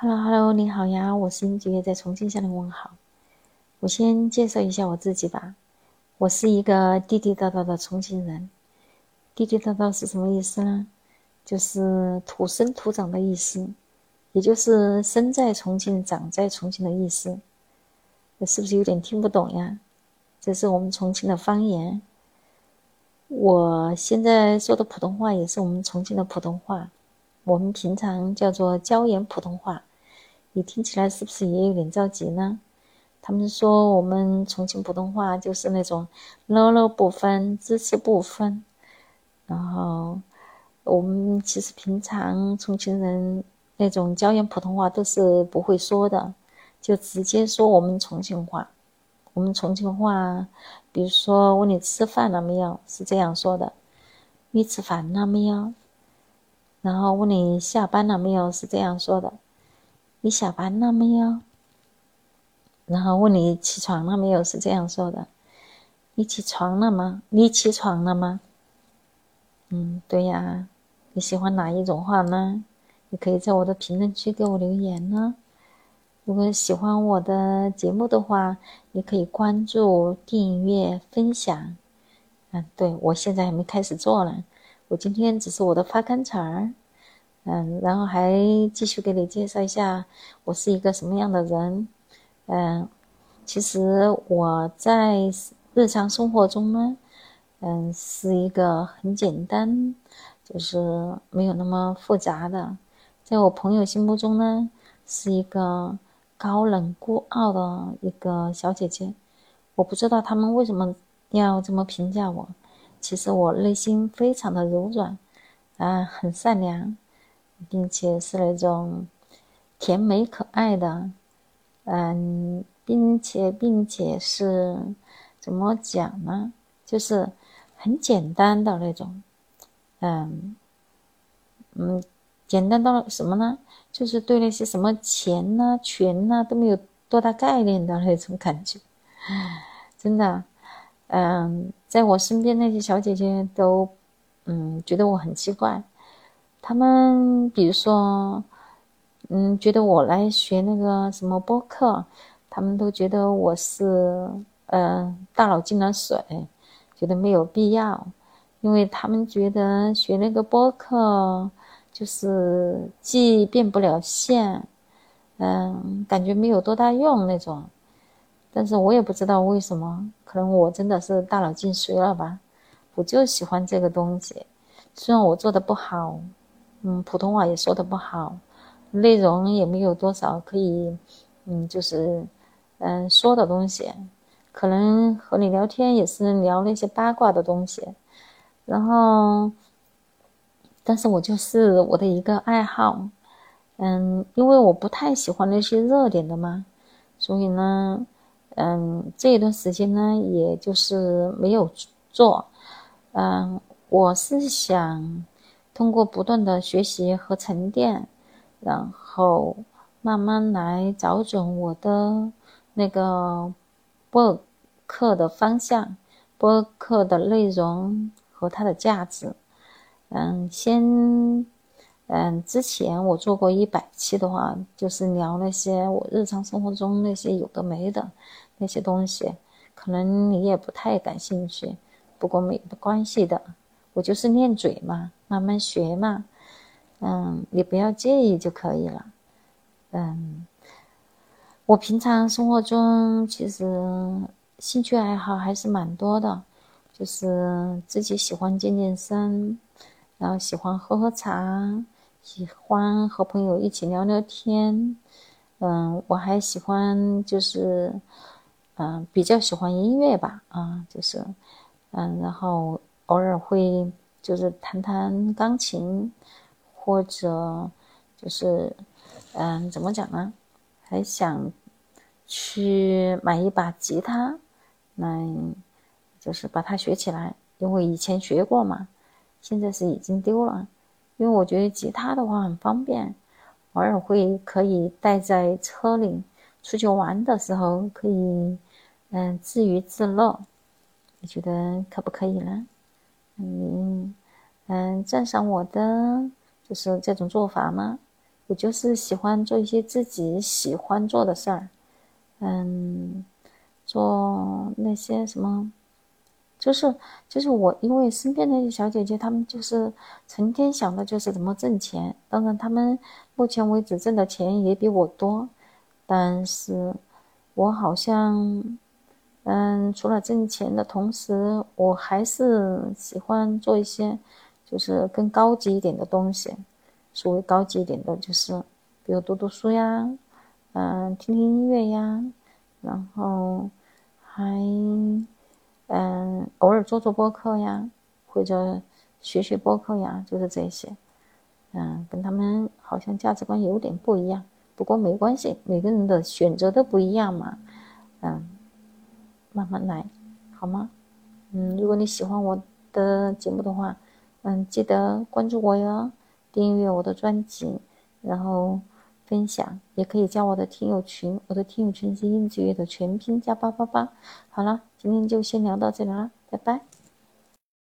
Hello，Hello，你好呀，我是英杰，在重庆向你问好。我先介绍一下我自己吧，我是一个地地道道的重庆人。地地道道是什么意思呢？就是土生土长的意思，也就是生在重庆、长在重庆的意思。那是不是有点听不懂呀？这是我们重庆的方言。我现在说的普通话也是我们重庆的普通话，我们平常叫做椒盐普通话。你听起来是不是也有点着急呢？他们说我们重庆普通话就是那种喽喽不分、支持不分。然后我们其实平常重庆人那种椒盐普通话都是不会说的，就直接说我们重庆话。我们重庆话，比如说问你吃饭了没有，是这样说的：“你吃饭了没有？”然后问你下班了没有，是这样说的。你下班了没有？然后问你起床了没有？是这样说的：你起床了吗？你起床了吗？嗯，对呀。你喜欢哪一种话呢？你可以在我的评论区给我留言呢。如果喜欢我的节目的话，你可以关注、订阅、分享。嗯，对我现在还没开始做呢，我今天只是我的发刊词儿。嗯，然后还继续给你介绍一下我是一个什么样的人。嗯，其实我在日常生活中呢，嗯，是一个很简单，就是没有那么复杂的。在我朋友心目中呢，是一个高冷孤傲的一个小姐姐。我不知道他们为什么要这么评价我。其实我内心非常的柔软，啊，很善良。并且是那种甜美可爱的，嗯，并且并且是怎么讲呢？就是很简单的那种，嗯嗯，简单到什么呢？就是对那些什么钱呐、权呐都没有多大概念的那种感觉，真的，嗯，在我身边那些小姐姐都，嗯，觉得我很奇怪。他们比如说，嗯，觉得我来学那个什么播客，他们都觉得我是，呃，大脑进了水，觉得没有必要，因为他们觉得学那个播客就是既变不了现，嗯，感觉没有多大用那种。但是我也不知道为什么，可能我真的是大脑进水了吧？我就喜欢这个东西，虽然我做的不好。嗯，普通话也说的不好，内容也没有多少可以，嗯，就是，嗯，说的东西，可能和你聊天也是聊那些八卦的东西，然后，但是我就是我的一个爱好，嗯，因为我不太喜欢那些热点的嘛，所以呢，嗯，这一段时间呢，也就是没有做，嗯，我是想。通过不断的学习和沉淀，然后慢慢来找准我的那个播客的方向、播客的内容和它的价值。嗯，先，嗯，之前我做过一百期的话，就是聊那些我日常生活中那些有的没的那些东西，可能你也不太感兴趣，不过没关系的。我就是练嘴嘛，慢慢学嘛，嗯，你不要介意就可以了，嗯，我平常生活中其实兴趣爱好还是蛮多的，就是自己喜欢健健身，然后喜欢喝喝茶，喜欢和朋友一起聊聊天，嗯，我还喜欢就是，嗯，比较喜欢音乐吧，啊，就是，嗯，然后。偶尔会就是弹弹钢琴，或者就是嗯，怎么讲呢？还想去买一把吉他，来就是把它学起来。因为以前学过嘛，现在是已经丢了。因为我觉得吉他的话很方便，偶尔会可以带在车里，出去玩的时候可以嗯自娱自乐。你觉得可不可以呢？嗯，嗯，赞赏我的就是这种做法吗？我就是喜欢做一些自己喜欢做的事儿，嗯，做那些什么，就是就是我，因为身边那些小姐姐，她们就是成天想的就是怎么挣钱。当然，她们目前为止挣的钱也比我多，但是我好像，嗯，除了挣钱的同时，我还是喜欢做一些就是更高级一点的东西。所谓高级一点的，就是比如读读书呀，嗯，听听音乐呀，然后还嗯偶尔做做播客呀，或者学学播客呀，就是这些。嗯，跟他们好像价值观有点不一样，不过没关系，每个人的选择都不一样嘛。嗯，慢慢来，好吗？嗯，如果你喜欢我的节目的话，嗯，记得关注我哟。订阅我的专辑，然后分享，也可以加我的听友群。我的听友群是英子月的全拼加八八八。好了，今天就先聊到这里啦，拜拜。